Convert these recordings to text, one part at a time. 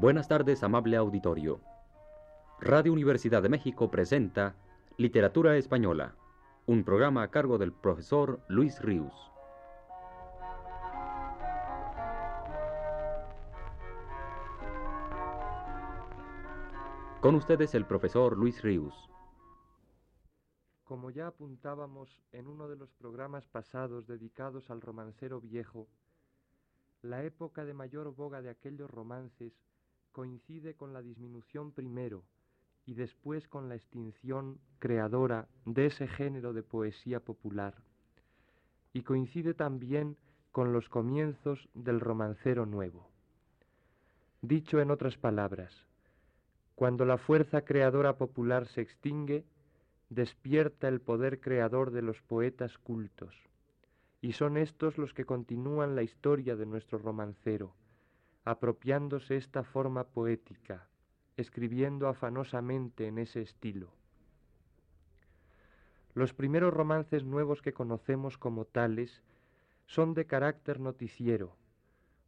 Buenas tardes, amable auditorio. Radio Universidad de México presenta Literatura Española, un programa a cargo del profesor Luis Ríos. Con ustedes el profesor Luis Ríos. Como ya apuntábamos en uno de los programas pasados dedicados al romancero viejo, la época de mayor boga de aquellos romances coincide con la disminución primero y después con la extinción creadora de ese género de poesía popular, y coincide también con los comienzos del romancero nuevo. Dicho en otras palabras, cuando la fuerza creadora popular se extingue, despierta el poder creador de los poetas cultos, y son estos los que continúan la historia de nuestro romancero, apropiándose esta forma poética, escribiendo afanosamente en ese estilo. Los primeros romances nuevos que conocemos como tales son de carácter noticiero,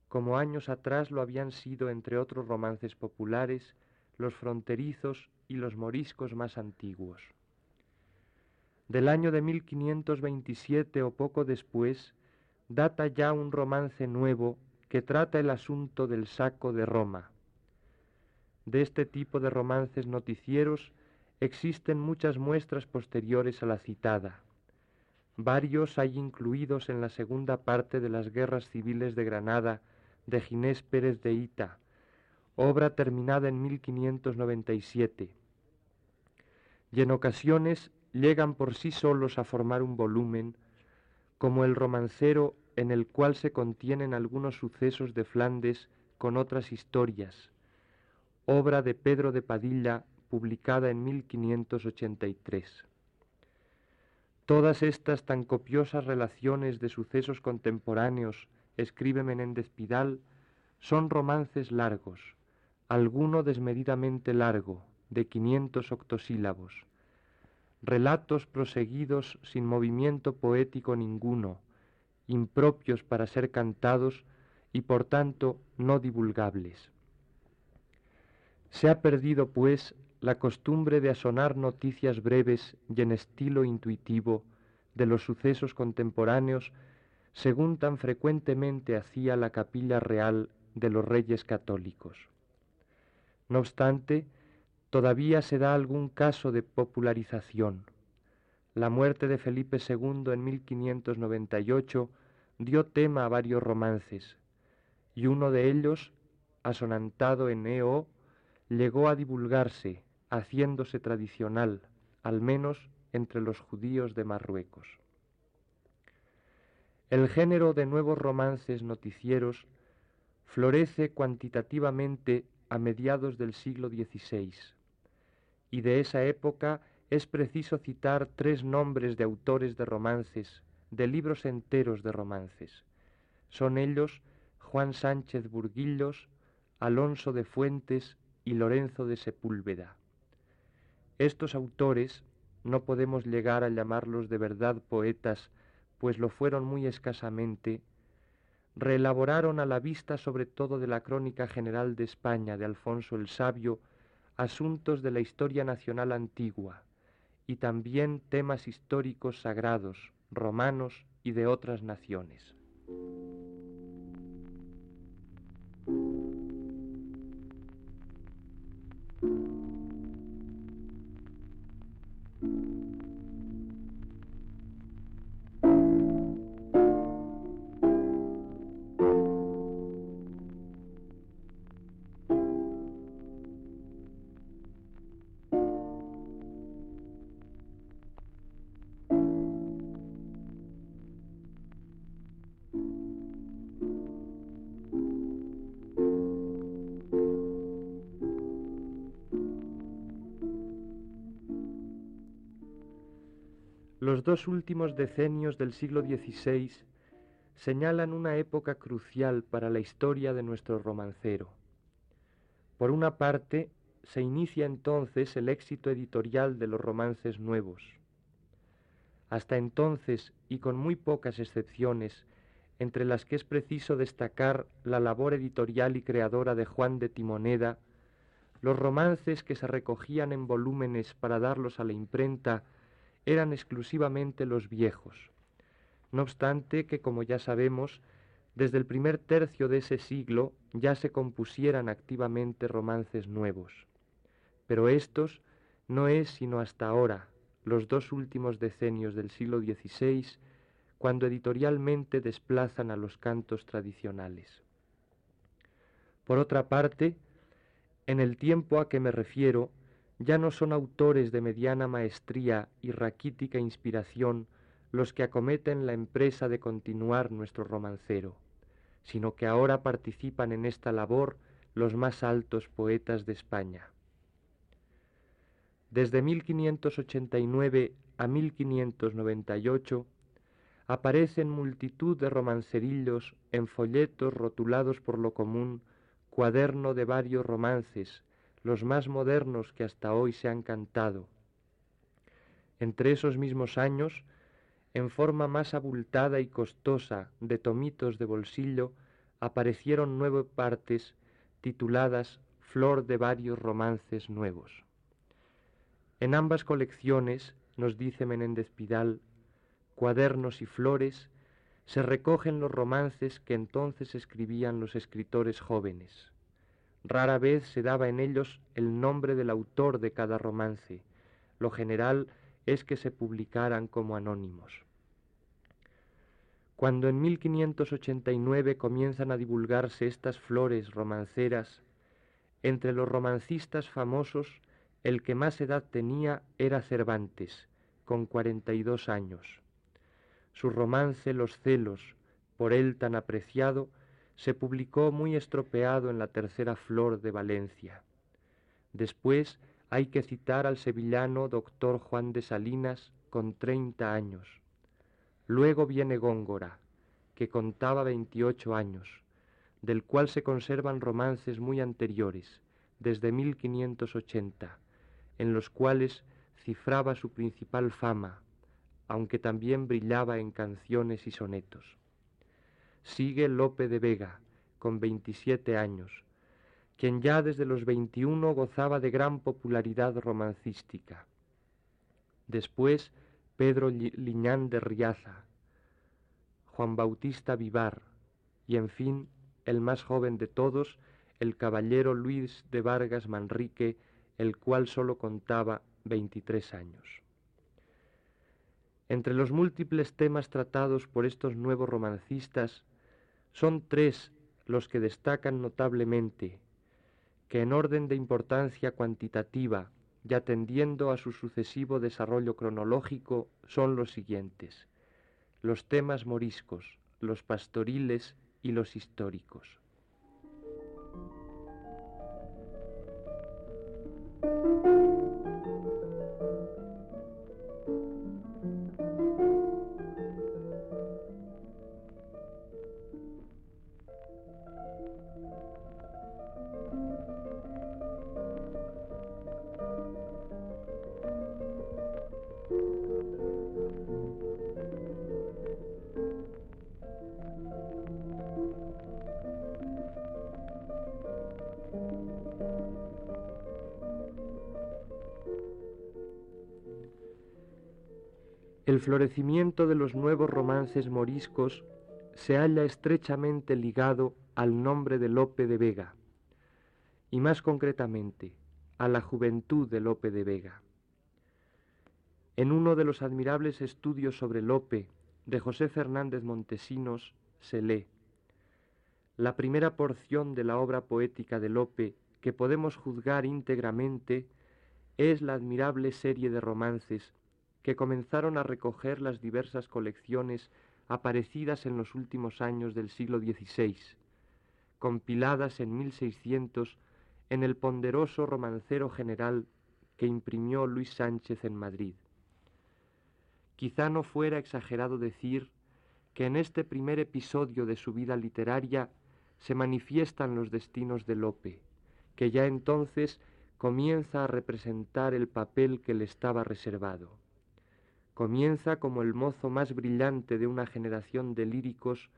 como años atrás lo habían sido entre otros romances populares, los fronterizos y los moriscos más antiguos. Del año de 1527 o poco después, data ya un romance nuevo que trata el asunto del saco de Roma. De este tipo de romances noticieros existen muchas muestras posteriores a la citada. Varios hay incluidos en la segunda parte de las guerras civiles de Granada de Ginés Pérez de Ita, obra terminada en 1597. Y en ocasiones llegan por sí solos a formar un volumen, como el romancero en el cual se contienen algunos sucesos de Flandes con otras historias, obra de Pedro de Padilla publicada en 1583. Todas estas tan copiosas relaciones de sucesos contemporáneos, escribe Menéndez Pidal, son romances largos, alguno desmedidamente largo, de quinientos octosílabos, relatos proseguidos sin movimiento poético ninguno, impropios para ser cantados y por tanto no divulgables. Se ha perdido, pues, la costumbre de asonar noticias breves y en estilo intuitivo de los sucesos contemporáneos, según tan frecuentemente hacía la capilla real de los reyes católicos. No obstante, todavía se da algún caso de popularización, la muerte de Felipe II en 1598 dio tema a varios romances, y uno de ellos, asonantado en EO, llegó a divulgarse, haciéndose tradicional, al menos entre los judíos de Marruecos. El género de nuevos romances noticieros florece cuantitativamente a mediados del siglo XVI, y de esa época es preciso citar tres nombres de autores de romances, de libros enteros de romances. Son ellos Juan Sánchez Burguillos, Alonso de Fuentes y Lorenzo de Sepúlveda. Estos autores no podemos llegar a llamarlos de verdad poetas, pues lo fueron muy escasamente, reelaboraron a la vista sobre todo de la Crónica General de España de Alfonso el Sabio asuntos de la historia nacional antigua, y también temas históricos sagrados, romanos y de otras naciones. Dos últimos decenios del siglo XVI señalan una época crucial para la historia de nuestro romancero. Por una parte, se inicia entonces el éxito editorial de los romances nuevos. Hasta entonces, y con muy pocas excepciones, entre las que es preciso destacar la labor editorial y creadora de Juan de Timoneda, los romances que se recogían en volúmenes para darlos a la imprenta eran exclusivamente los viejos. No obstante que, como ya sabemos, desde el primer tercio de ese siglo ya se compusieran activamente romances nuevos. Pero estos no es sino hasta ahora, los dos últimos decenios del siglo XVI, cuando editorialmente desplazan a los cantos tradicionales. Por otra parte, en el tiempo a que me refiero, ya no son autores de mediana maestría y raquítica inspiración los que acometen la empresa de continuar nuestro romancero, sino que ahora participan en esta labor los más altos poetas de España. Desde 1589 a 1598 aparecen multitud de romancerillos en folletos rotulados por lo común, cuaderno de varios romances, los más modernos que hasta hoy se han cantado. Entre esos mismos años, en forma más abultada y costosa de tomitos de bolsillo, aparecieron nueve partes tituladas Flor de varios romances nuevos. En ambas colecciones, nos dice Menéndez Pidal, cuadernos y flores, se recogen los romances que entonces escribían los escritores jóvenes. Rara vez se daba en ellos el nombre del autor de cada romance. Lo general es que se publicaran como anónimos. Cuando en 1589 comienzan a divulgarse estas flores romanceras, entre los romancistas famosos el que más edad tenía era Cervantes, con cuarenta y dos años. Su romance Los celos, por él tan apreciado, se publicó muy estropeado en la tercera flor de Valencia. Después hay que citar al sevillano doctor Juan de Salinas con treinta años. Luego viene Góngora, que contaba veintiocho años, del cual se conservan romances muy anteriores, desde 1580, en los cuales cifraba su principal fama, aunque también brillaba en canciones y sonetos. Sigue Lope de Vega, con 27 años, quien ya desde los 21 gozaba de gran popularidad romancística. Después, Pedro Liñán de Riaza, Juan Bautista Vivar y, en fin, el más joven de todos, el caballero Luis de Vargas Manrique, el cual sólo contaba 23 años. Entre los múltiples temas tratados por estos nuevos romancistas, son tres los que destacan notablemente, que en orden de importancia cuantitativa y atendiendo a su sucesivo desarrollo cronológico son los siguientes, los temas moriscos, los pastoriles y los históricos. El florecimiento de los nuevos romances moriscos se halla estrechamente ligado al nombre de Lope de Vega, y más concretamente a la juventud de Lope de Vega. En uno de los admirables estudios sobre Lope de José Fernández Montesinos se lee La primera porción de la obra poética de Lope que podemos juzgar íntegramente es la admirable serie de romances que comenzaron a recoger las diversas colecciones aparecidas en los últimos años del siglo XVI, compiladas en 1600 en el ponderoso romancero general que imprimió Luis Sánchez en Madrid. Quizá no fuera exagerado decir que en este primer episodio de su vida literaria se manifiestan los destinos de Lope, que ya entonces comienza a representar el papel que le estaba reservado. Comienza como el mozo más brillante de una generación de líricos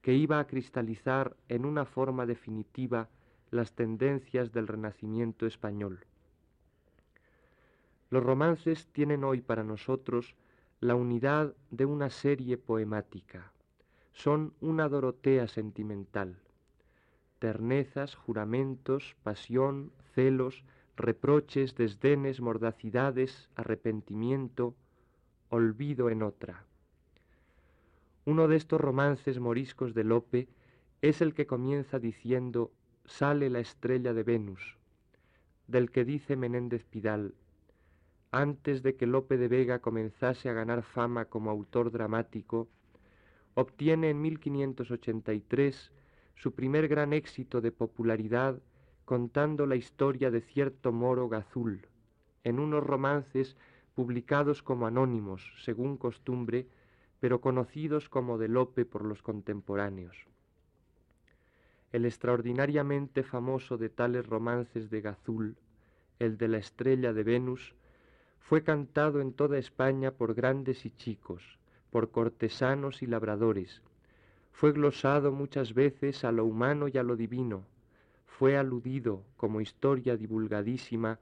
que iba a cristalizar en una forma definitiva las tendencias del Renacimiento español. Los romances tienen hoy para nosotros la unidad de una serie poemática. Son una Dorotea sentimental. Ternezas, juramentos, pasión, celos, reproches, desdenes, mordacidades, arrepentimiento, olvido en otra. Uno de estos romances moriscos de Lope es el que comienza diciendo Sale la estrella de Venus, del que dice Menéndez Pidal, antes de que Lope de Vega comenzase a ganar fama como autor dramático, obtiene en 1583 su primer gran éxito de popularidad contando la historia de cierto moro gazul, en unos romances publicados como anónimos, según costumbre, pero conocidos como de Lope por los contemporáneos. El extraordinariamente famoso de tales romances de Gazul, el de la estrella de Venus, fue cantado en toda España por grandes y chicos, por cortesanos y labradores, fue glosado muchas veces a lo humano y a lo divino, fue aludido como historia divulgadísima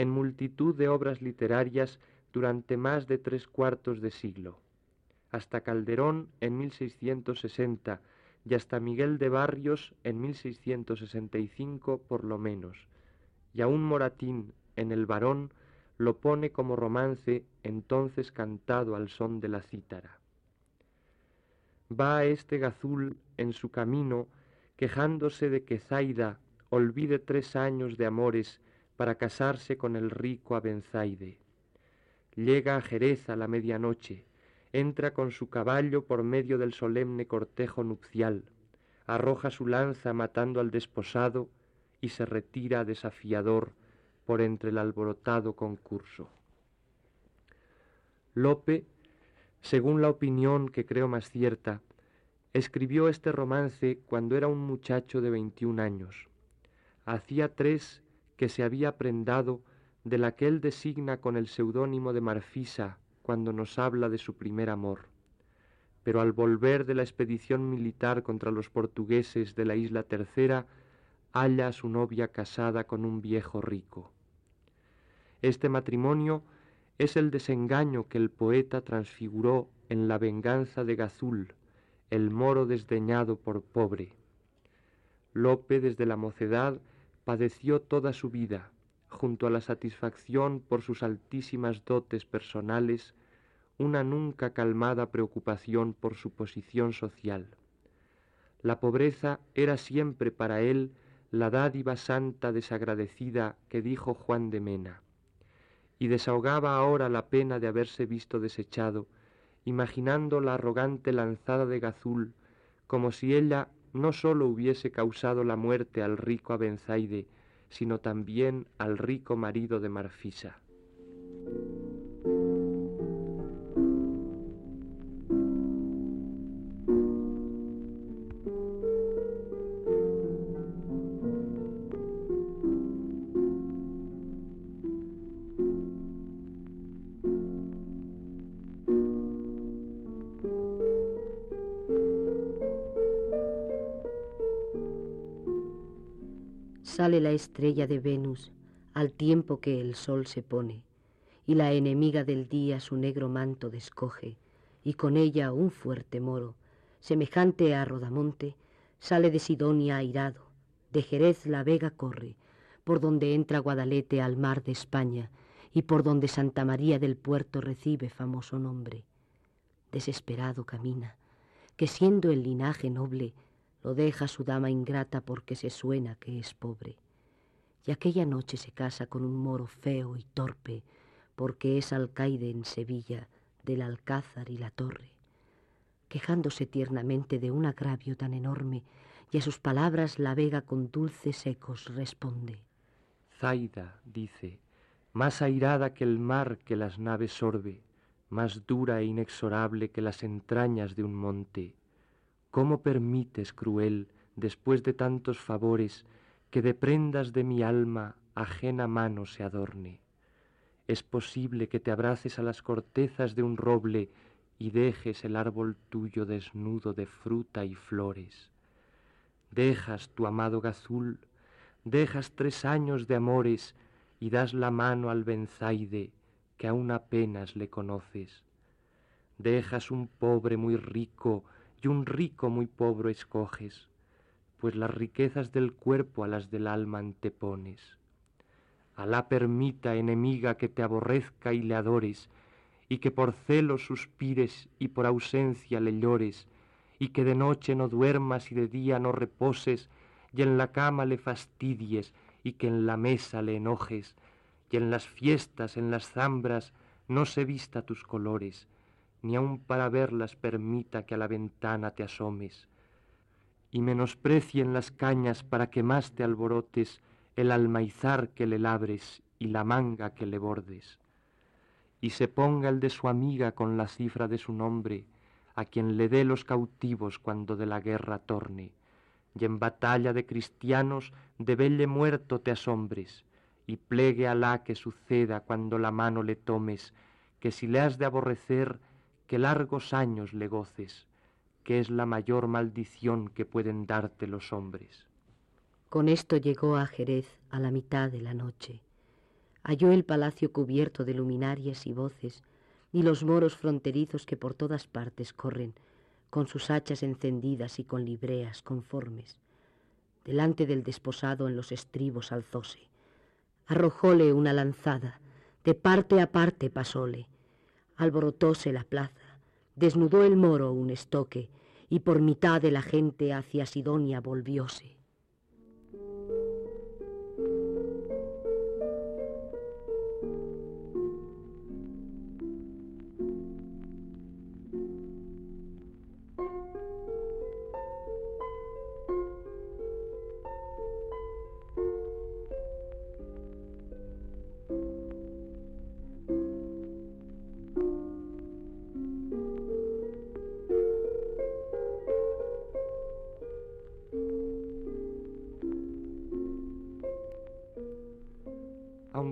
en multitud de obras literarias durante más de tres cuartos de siglo, hasta Calderón en 1660 y hasta Miguel de Barrios en 1665 por lo menos, y aún Moratín en El varón lo pone como romance entonces cantado al son de la cítara. Va este Gazul en su camino quejándose de que Zaida olvide tres años de amores para casarse con el rico Abenzaide. Llega a Jerez a la medianoche, entra con su caballo por medio del solemne cortejo nupcial, arroja su lanza matando al desposado y se retira desafiador por entre el alborotado concurso. Lope, según la opinión que creo más cierta, escribió este romance cuando era un muchacho de veintiún años. Hacía tres que se había prendado de la que él designa con el seudónimo de Marfisa cuando nos habla de su primer amor. Pero al volver de la expedición militar contra los portugueses de la isla tercera, halla a su novia casada con un viejo rico. Este matrimonio es el desengaño que el poeta transfiguró en la venganza de Gazul, el moro desdeñado por pobre. Lope desde la mocedad padeció toda su vida, junto a la satisfacción por sus altísimas dotes personales, una nunca calmada preocupación por su posición social. La pobreza era siempre para él la dádiva santa desagradecida que dijo Juan de Mena, y desahogaba ahora la pena de haberse visto desechado, imaginando la arrogante lanzada de Gazul, como si ella no sólo hubiese causado la muerte al rico Abenzaide, sino también al rico marido de Marfisa. Sale la estrella de Venus al tiempo que el sol se pone, y la enemiga del día su negro manto descoge, y con ella un fuerte moro, semejante a Rodamonte, sale de Sidonia airado, de Jerez la vega corre, por donde entra Guadalete al mar de España, y por donde Santa María del Puerto recibe famoso nombre. Desesperado camina, que siendo el linaje noble, lo deja su dama ingrata porque se suena que es pobre. Y aquella noche se casa con un moro feo y torpe, porque es alcaide en Sevilla del Alcázar y la Torre. Quejándose tiernamente de un agravio tan enorme, y a sus palabras la vega con dulces ecos responde. Zaida, dice, más airada que el mar que las naves sorbe, más dura e inexorable que las entrañas de un monte, ¿Cómo permites, cruel, después de tantos favores, que de prendas de mi alma ajena mano se adorne? Es posible que te abraces a las cortezas de un roble y dejes el árbol tuyo desnudo de fruta y flores. Dejas tu amado gazul, dejas tres años de amores y das la mano al benzaide que aún apenas le conoces. Dejas un pobre muy rico y un rico muy pobre escoges, pues las riquezas del cuerpo a las del alma antepones. Alá permita, enemiga, que te aborrezca y le adores, y que por celo suspires y por ausencia le llores, y que de noche no duermas y de día no reposes, y en la cama le fastidies, y que en la mesa le enojes, y en las fiestas, en las zambras, no se vista tus colores, ni aun para verlas permita que a la ventana te asomes, y menosprecien las cañas para que más te alborotes el almaizar que le labres y la manga que le bordes, y se ponga el de su amiga con la cifra de su nombre, a quien le dé los cautivos cuando de la guerra torne, y en batalla de cristianos de velle muerto te asombres, y plegue Alá que suceda cuando la mano le tomes, que si le has de aborrecer, que largos años le goces, que es la mayor maldición que pueden darte los hombres. Con esto llegó a Jerez a la mitad de la noche. Halló el palacio cubierto de luminarias y voces, y los moros fronterizos que por todas partes corren, con sus hachas encendidas y con libreas conformes. Delante del desposado en los estribos alzóse. Arrojóle una lanzada, de parte a parte pasóle. Alborotóse la plaza desnudó el moro un estoque y por mitad de la gente hacia Sidonia volvióse.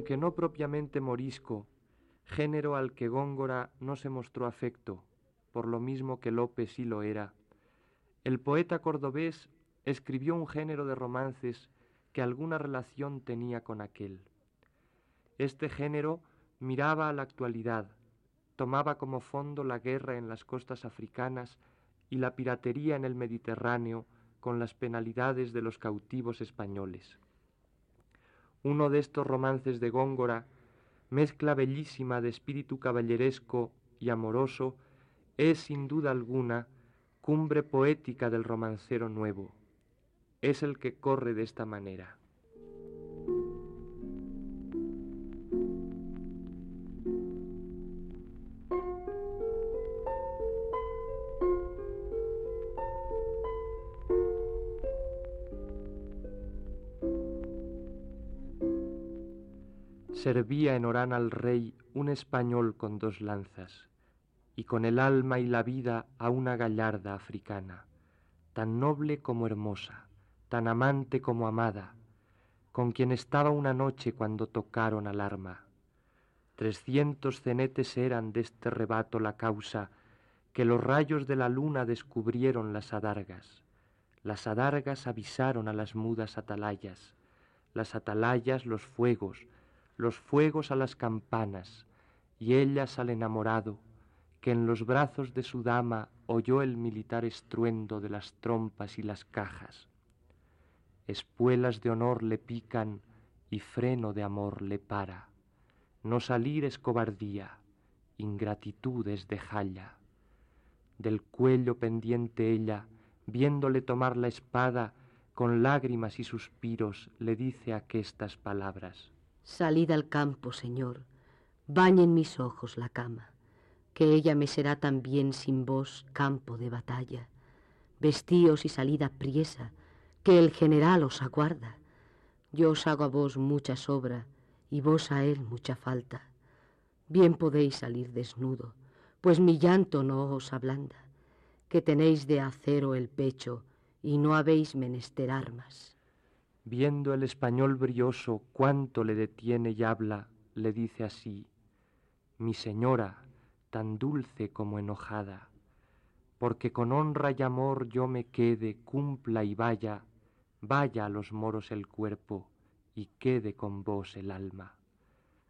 Aunque no propiamente morisco, género al que Góngora no se mostró afecto, por lo mismo que López sí lo era, el poeta cordobés escribió un género de romances que alguna relación tenía con aquel. Este género miraba a la actualidad, tomaba como fondo la guerra en las costas africanas y la piratería en el Mediterráneo con las penalidades de los cautivos españoles. Uno de estos romances de Góngora, mezcla bellísima de espíritu caballeresco y amoroso, es sin duda alguna cumbre poética del romancero nuevo. Es el que corre de esta manera. Servía en Orán al rey un español con dos lanzas, y con el alma y la vida a una gallarda africana, tan noble como hermosa, tan amante como amada, con quien estaba una noche cuando tocaron al arma. Trescientos cenetes eran de este rebato la causa, que los rayos de la luna descubrieron las adargas. Las adargas avisaron a las mudas atalayas, las atalayas los fuegos, los fuegos a las campanas, y ellas al enamorado, que en los brazos de su dama oyó el militar estruendo de las trompas y las cajas. Espuelas de honor le pican y freno de amor le para. No salir es cobardía, ingratitud es de jalla. Del cuello pendiente ella, viéndole tomar la espada, con lágrimas y suspiros le dice aquestas palabras. Salid al campo, Señor, bañen mis ojos la cama, que ella me será también sin vos campo de batalla. Vestíos y salid a que el general os aguarda. Yo os hago a vos mucha sobra y vos a él mucha falta. Bien podéis salir desnudo, pues mi llanto no os ablanda, que tenéis de acero el pecho y no habéis menester armas. Viendo el español brioso cuánto le detiene y habla, le dice así, Mi señora, tan dulce como enojada, porque con honra y amor yo me quede, cumpla y vaya, vaya a los moros el cuerpo y quede con vos el alma.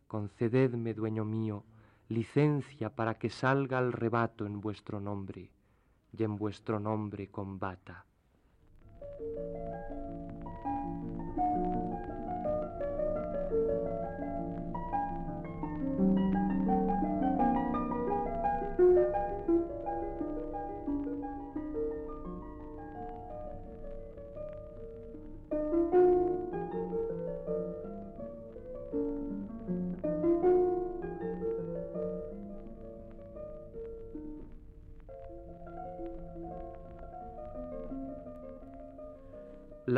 Concededme, dueño mío, licencia para que salga al rebato en vuestro nombre y en vuestro nombre combata.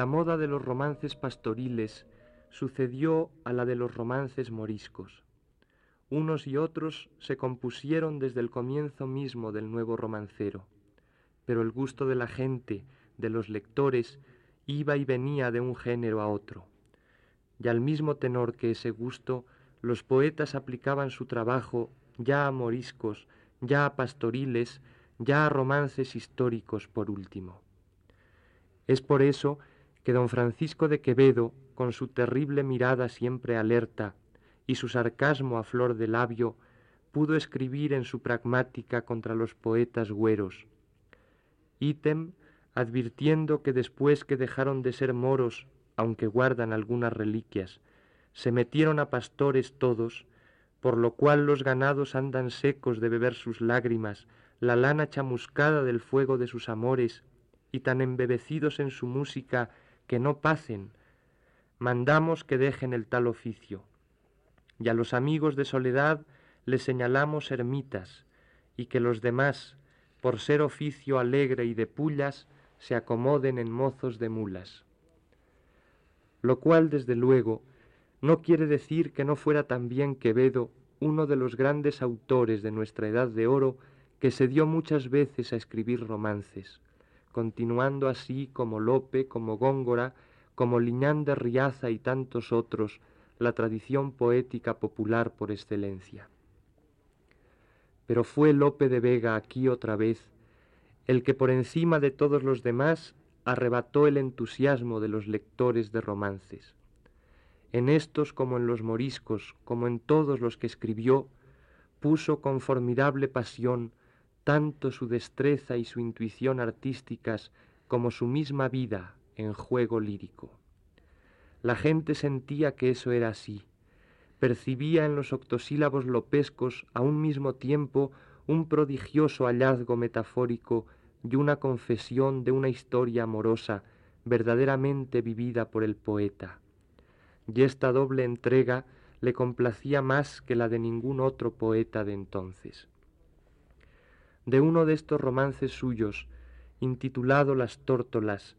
La moda de los romances pastoriles sucedió a la de los romances moriscos. Unos y otros se compusieron desde el comienzo mismo del nuevo romancero, pero el gusto de la gente, de los lectores, iba y venía de un género a otro. Y al mismo tenor que ese gusto, los poetas aplicaban su trabajo ya a moriscos, ya a pastoriles, ya a romances históricos por último. Es por eso que don Francisco de Quevedo, con su terrible mirada siempre alerta y su sarcasmo a flor de labio, pudo escribir en su pragmática contra los poetas güeros. Ítem, advirtiendo que después que dejaron de ser moros, aunque guardan algunas reliquias, se metieron a pastores todos, por lo cual los ganados andan secos de beber sus lágrimas, la lana chamuscada del fuego de sus amores, y tan embebecidos en su música que no pasen, mandamos que dejen el tal oficio. Y a los amigos de soledad les señalamos ermitas, y que los demás, por ser oficio alegre y de pullas, se acomoden en mozos de mulas. Lo cual, desde luego, no quiere decir que no fuera también Quevedo uno de los grandes autores de nuestra edad de oro que se dio muchas veces a escribir romances continuando así como Lope, como Góngora, como Liñán de Riaza y tantos otros, la tradición poética popular por excelencia. Pero fue Lope de Vega aquí otra vez el que por encima de todos los demás arrebató el entusiasmo de los lectores de romances. En estos como en los moriscos, como en todos los que escribió, puso con formidable pasión tanto su destreza y su intuición artísticas como su misma vida en juego lírico. La gente sentía que eso era así, percibía en los octosílabos lopescos a un mismo tiempo un prodigioso hallazgo metafórico y una confesión de una historia amorosa verdaderamente vivida por el poeta. Y esta doble entrega le complacía más que la de ningún otro poeta de entonces de uno de estos romances suyos, intitulado Las tórtolas,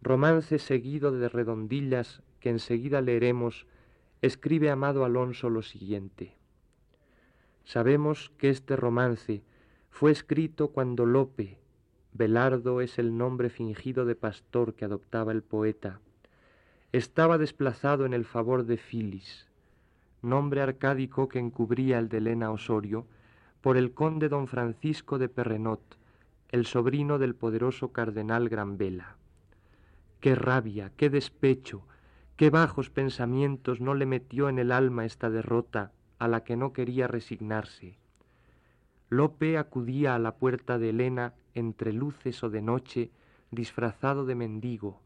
romance seguido de redondillas que enseguida leeremos, escribe Amado Alonso lo siguiente. Sabemos que este romance fue escrito cuando Lope, Belardo es el nombre fingido de pastor que adoptaba el poeta, estaba desplazado en el favor de Filis, nombre arcádico que encubría el de Elena Osorio, por el conde don Francisco de Perrenot, el sobrino del poderoso cardenal Granvela. Qué rabia, qué despecho, qué bajos pensamientos no le metió en el alma esta derrota a la que no quería resignarse. Lope acudía a la puerta de Elena entre luces o de noche, disfrazado de mendigo.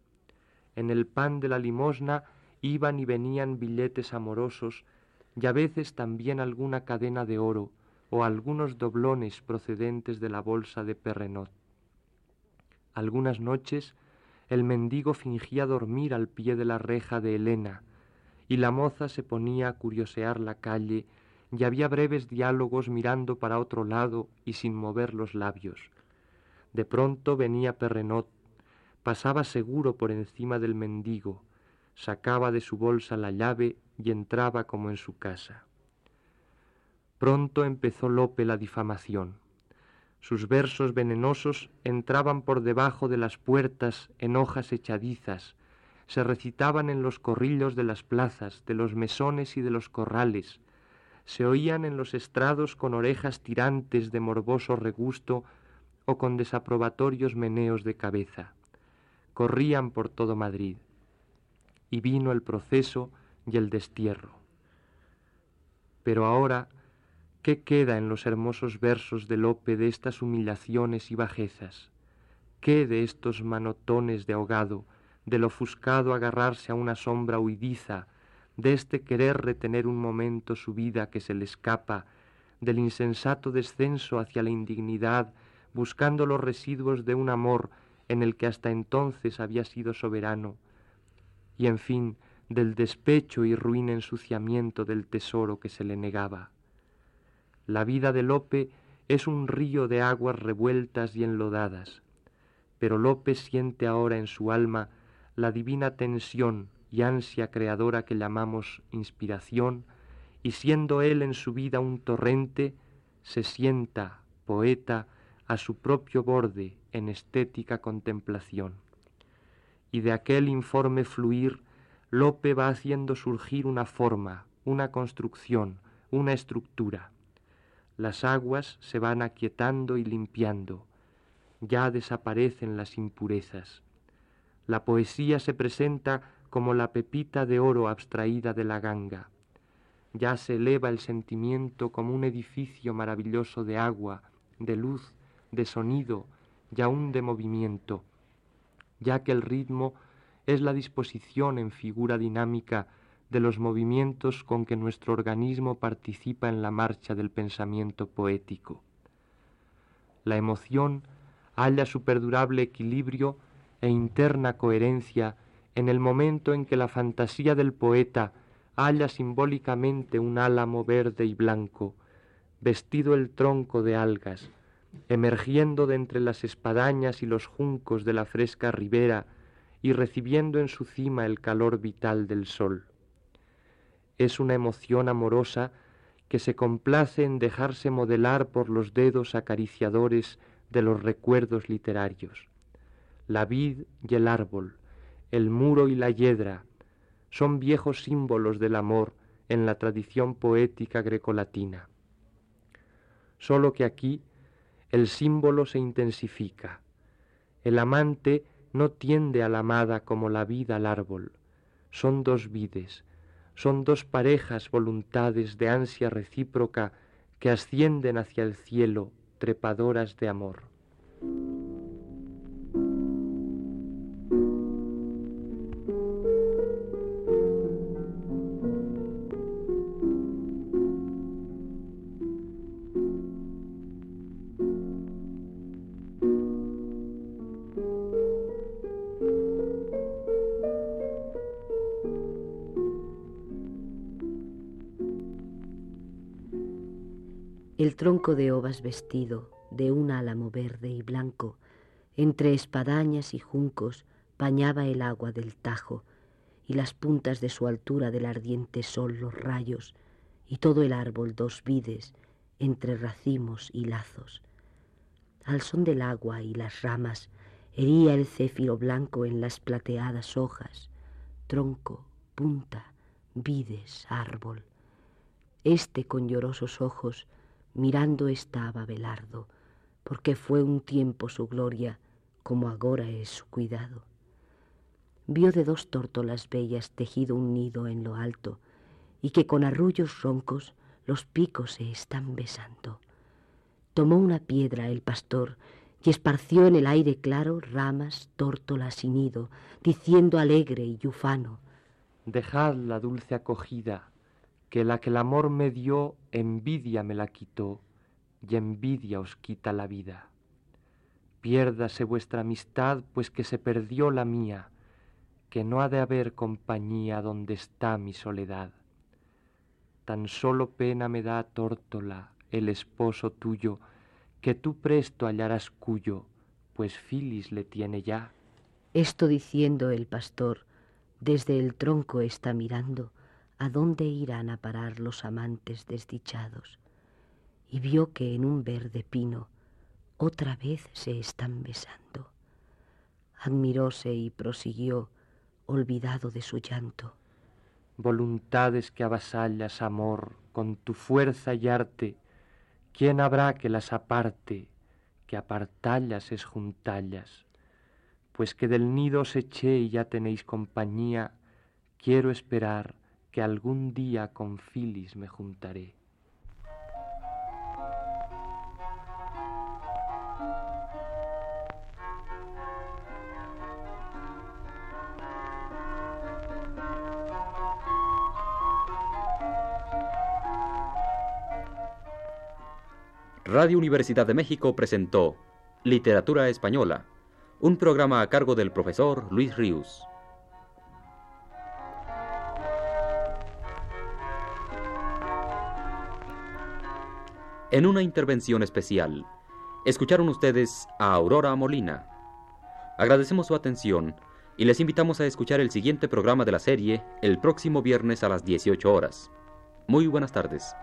En el pan de la limosna iban y venían billetes amorosos y a veces también alguna cadena de oro, o algunos doblones procedentes de la bolsa de Perrenot. Algunas noches el mendigo fingía dormir al pie de la reja de Elena, y la moza se ponía a curiosear la calle, y había breves diálogos mirando para otro lado y sin mover los labios. De pronto venía Perrenot, pasaba seguro por encima del mendigo, sacaba de su bolsa la llave y entraba como en su casa. Pronto empezó Lope la difamación. Sus versos venenosos entraban por debajo de las puertas en hojas echadizas, se recitaban en los corrillos de las plazas, de los mesones y de los corrales, se oían en los estrados con orejas tirantes de morboso regusto o con desaprobatorios meneos de cabeza. Corrían por todo Madrid. Y vino el proceso y el destierro. Pero ahora, ¿qué queda en los hermosos versos de Lope de estas humillaciones y bajezas? ¿Qué de estos manotones de ahogado, del ofuscado agarrarse a una sombra huidiza, de este querer retener un momento su vida que se le escapa, del insensato descenso hacia la indignidad, buscando los residuos de un amor en el que hasta entonces había sido soberano, y en fin, del despecho y ruin ensuciamiento del tesoro que se le negaba. La vida de Lope es un río de aguas revueltas y enlodadas, pero Lope siente ahora en su alma la divina tensión y ansia creadora que llamamos inspiración, y siendo él en su vida un torrente, se sienta, poeta, a su propio borde en estética contemplación. Y de aquel informe fluir, Lope va haciendo surgir una forma, una construcción, una estructura. Las aguas se van aquietando y limpiando, ya desaparecen las impurezas. La poesía se presenta como la pepita de oro abstraída de la ganga. Ya se eleva el sentimiento como un edificio maravilloso de agua, de luz, de sonido y aún de movimiento, ya que el ritmo es la disposición en figura dinámica de los movimientos con que nuestro organismo participa en la marcha del pensamiento poético. La emoción halla su perdurable equilibrio e interna coherencia en el momento en que la fantasía del poeta halla simbólicamente un álamo verde y blanco, vestido el tronco de algas, emergiendo de entre las espadañas y los juncos de la fresca ribera y recibiendo en su cima el calor vital del sol. Es una emoción amorosa que se complace en dejarse modelar por los dedos acariciadores de los recuerdos literarios. La vid y el árbol, el muro y la hiedra son viejos símbolos del amor en la tradición poética grecolatina. Solo que aquí el símbolo se intensifica. El amante no tiende a la amada como la vida al árbol. Son dos vides, son dos parejas voluntades de ansia recíproca que ascienden hacia el cielo, trepadoras de amor. El tronco de ovas vestido de un álamo verde y blanco, entre espadañas y juncos, bañaba el agua del Tajo, y las puntas de su altura del ardiente sol los rayos, y todo el árbol dos vides, entre racimos y lazos. Al son del agua y las ramas, hería el céfiro blanco en las plateadas hojas, tronco, punta, vides, árbol. Este con llorosos ojos, mirando estaba Belardo, porque fue un tiempo su gloria, como agora es su cuidado. Vio de dos tórtolas bellas tejido un nido en lo alto, y que con arrullos roncos los picos se están besando. Tomó una piedra el pastor y esparció en el aire claro ramas, tórtolas y nido, diciendo alegre y ufano, Dejad la dulce acogida, que la que el amor me dio, envidia me la quitó, y envidia os quita la vida. Piérdase vuestra amistad, pues que se perdió la mía, que no ha de haber compañía donde está mi soledad. Tan solo pena me da tórtola, el esposo tuyo, que tú presto hallarás cuyo, pues Filis le tiene ya. Esto diciendo el pastor, desde el tronco está mirando, a dónde irán a parar los amantes desdichados, y vio que en un verde pino otra vez se están besando. Admiróse y prosiguió, olvidado de su llanto. Voluntades que avasallas, amor, con tu fuerza y arte, ¿quién habrá que las aparte, que apartallas es juntallas? Pues que del nido os eché y ya tenéis compañía, quiero esperar que algún día con Filis me juntaré. Radio Universidad de México presentó Literatura Española, un programa a cargo del profesor Luis Ríos. En una intervención especial, escucharon ustedes a Aurora Molina. Agradecemos su atención y les invitamos a escuchar el siguiente programa de la serie el próximo viernes a las 18 horas. Muy buenas tardes.